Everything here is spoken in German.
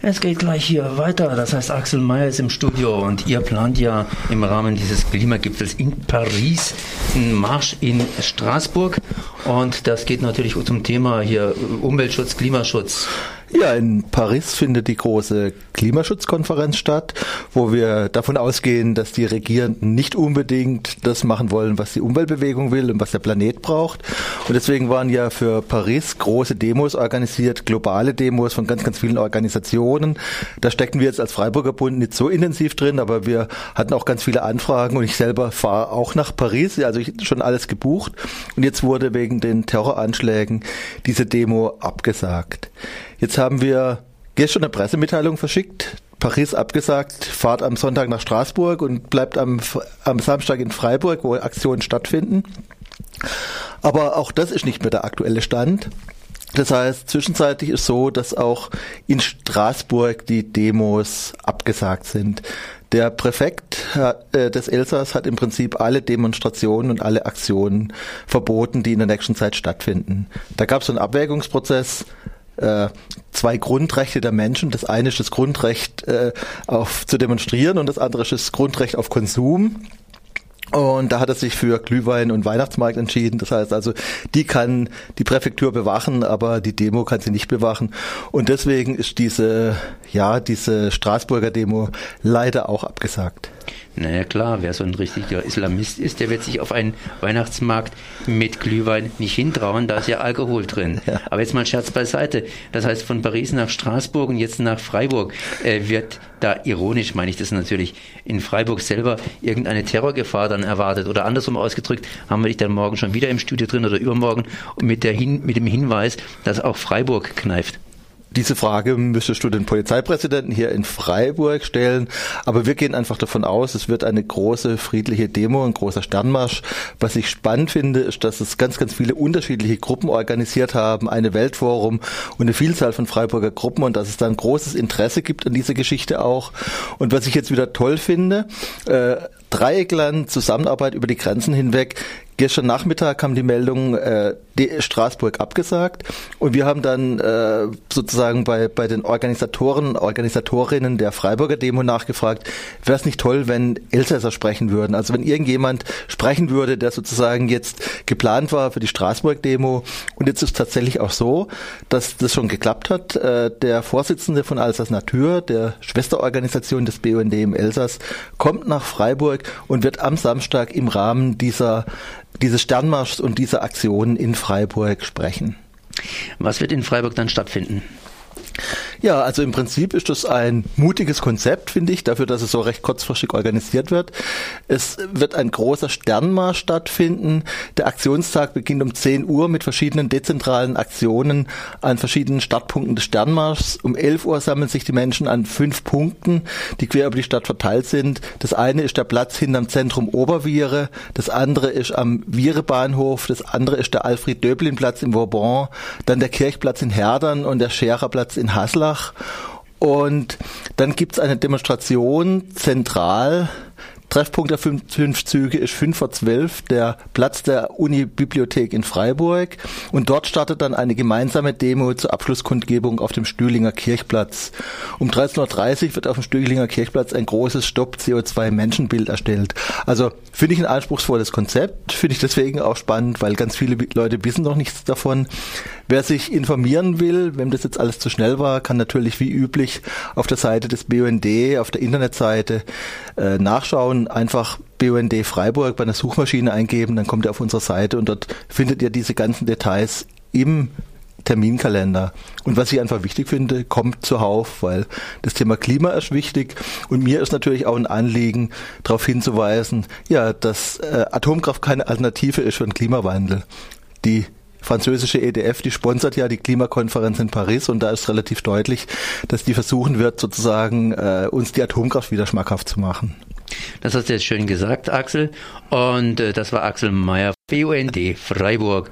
Es geht gleich hier weiter. Das heißt, Axel Mayer ist im Studio und ihr plant ja im Rahmen dieses Klimagipfels in Paris einen Marsch in Straßburg. Und das geht natürlich zum Thema hier Umweltschutz, Klimaschutz. Ja, in Paris findet die große Klimaschutzkonferenz statt, wo wir davon ausgehen, dass die Regierenden nicht unbedingt das machen wollen, was die Umweltbewegung will und was der Planet braucht. Und deswegen waren ja für Paris große Demos organisiert, globale Demos von ganz, ganz vielen Organisationen. Da stecken wir jetzt als Freiburger Bund nicht so intensiv drin, aber wir hatten auch ganz viele Anfragen und ich selber fahre auch nach Paris, also ich schon alles gebucht. Und jetzt wurde wegen den Terroranschlägen diese Demo abgesagt. Jetzt haben wir gestern eine Pressemitteilung verschickt. Paris abgesagt, fahrt am Sonntag nach Straßburg und bleibt am, am Samstag in Freiburg, wo Aktionen stattfinden. Aber auch das ist nicht mehr der aktuelle Stand. Das heißt, zwischenzeitlich ist so, dass auch in Straßburg die Demos abgesagt sind. Der Präfekt äh, des Elsass hat im Prinzip alle Demonstrationen und alle Aktionen verboten, die in der nächsten Zeit stattfinden. Da gab es einen Abwägungsprozess äh, zwei Grundrechte der Menschen. Das eine ist das Grundrecht äh, auf zu demonstrieren und das andere ist das Grundrecht auf Konsum. Und da hat er sich für Glühwein und Weihnachtsmarkt entschieden. Das heißt also, die kann die Präfektur bewachen, aber die Demo kann sie nicht bewachen. Und deswegen ist diese, ja, diese Straßburger Demo leider auch abgesagt. Naja klar, wer so ein richtiger Islamist ist, der wird sich auf einen Weihnachtsmarkt mit Glühwein nicht hintrauen, da ist ja Alkohol drin. Ja. Aber jetzt mal Scherz beiseite. Das heißt, von Paris nach Straßburg und jetzt nach Freiburg äh, wird da, ironisch meine ich das natürlich, in Freiburg selber irgendeine Terrorgefahr dann erwartet. Oder andersrum ausgedrückt, haben wir dich dann morgen schon wieder im Studio drin oder übermorgen mit, der Hin mit dem Hinweis, dass auch Freiburg kneift. Diese Frage müsstest du den Polizeipräsidenten hier in Freiburg stellen. Aber wir gehen einfach davon aus, es wird eine große friedliche Demo, ein großer Sternmarsch. Was ich spannend finde, ist, dass es ganz, ganz viele unterschiedliche Gruppen organisiert haben, eine Weltforum und eine Vielzahl von Freiburger Gruppen und dass es da ein großes Interesse gibt an dieser Geschichte auch. Und was ich jetzt wieder toll finde, äh, Dreieckland, Zusammenarbeit über die Grenzen hinweg. Gestern Nachmittag kam die Meldung, äh, Straßburg abgesagt und wir haben dann äh, sozusagen bei, bei den Organisatoren, Organisatorinnen der Freiburger Demo nachgefragt, wäre es nicht toll, wenn Elsässer sprechen würden? Also wenn irgendjemand sprechen würde, der sozusagen jetzt geplant war für die Straßburg-Demo und jetzt ist es tatsächlich auch so, dass das schon geklappt hat. Äh, der Vorsitzende von Alsace Natur, der Schwesterorganisation des BUND im Elsass, kommt nach Freiburg und wird am Samstag im Rahmen dieser dieses Sternmarschs und dieser Aktion in Freiburg sprechen. Was wird in Freiburg dann stattfinden? Ja, also im Prinzip ist das ein mutiges Konzept, finde ich, dafür, dass es so recht kurzfristig organisiert wird. Es wird ein großer Sternmarsch stattfinden. Der Aktionstag beginnt um 10 Uhr mit verschiedenen dezentralen Aktionen an verschiedenen Startpunkten des Sternmarschs. Um 11 Uhr sammeln sich die Menschen an fünf Punkten, die quer über die Stadt verteilt sind. Das eine ist der Platz hinterm Zentrum Oberviere, das andere ist am Viere-Bahnhof, das andere ist der Alfred-Döblin-Platz im Vauban, dann der Kirchplatz in Herdern und der Schererplatz in Haslach. Und dann gibt's eine Demonstration zentral Treffpunkt der fünf, fünf Züge ist 5 vor 12, der Platz der Uni-Bibliothek in Freiburg. Und dort startet dann eine gemeinsame Demo zur Abschlusskundgebung auf dem Stühlinger Kirchplatz. Um 13.30 Uhr wird auf dem Stühlinger Kirchplatz ein großes Stopp-CO2-Menschenbild erstellt. Also finde ich ein anspruchsvolles Konzept, finde ich deswegen auch spannend, weil ganz viele Leute wissen noch nichts davon. Wer sich informieren will, wenn das jetzt alles zu schnell war, kann natürlich wie üblich auf der Seite des BUND, auf der Internetseite äh, nachschauen Telefon einfach BUND Freiburg bei einer Suchmaschine eingeben, dann kommt ihr auf unsere Seite und dort findet ihr diese ganzen Details im Terminkalender. Und was ich einfach wichtig finde, kommt zuhauf, weil das Thema Klima ist wichtig und mir ist natürlich auch ein Anliegen, darauf hinzuweisen, ja, dass äh, Atomkraft keine Alternative ist für den Klimawandel. Die französische EDF, die sponsert ja die Klimakonferenz in Paris und da ist relativ deutlich, dass die versuchen wird, sozusagen äh, uns die Atomkraft wieder schmackhaft zu machen. Das hast du jetzt schön gesagt, Axel. Und äh, das war Axel Meyer, BUND Freiburg.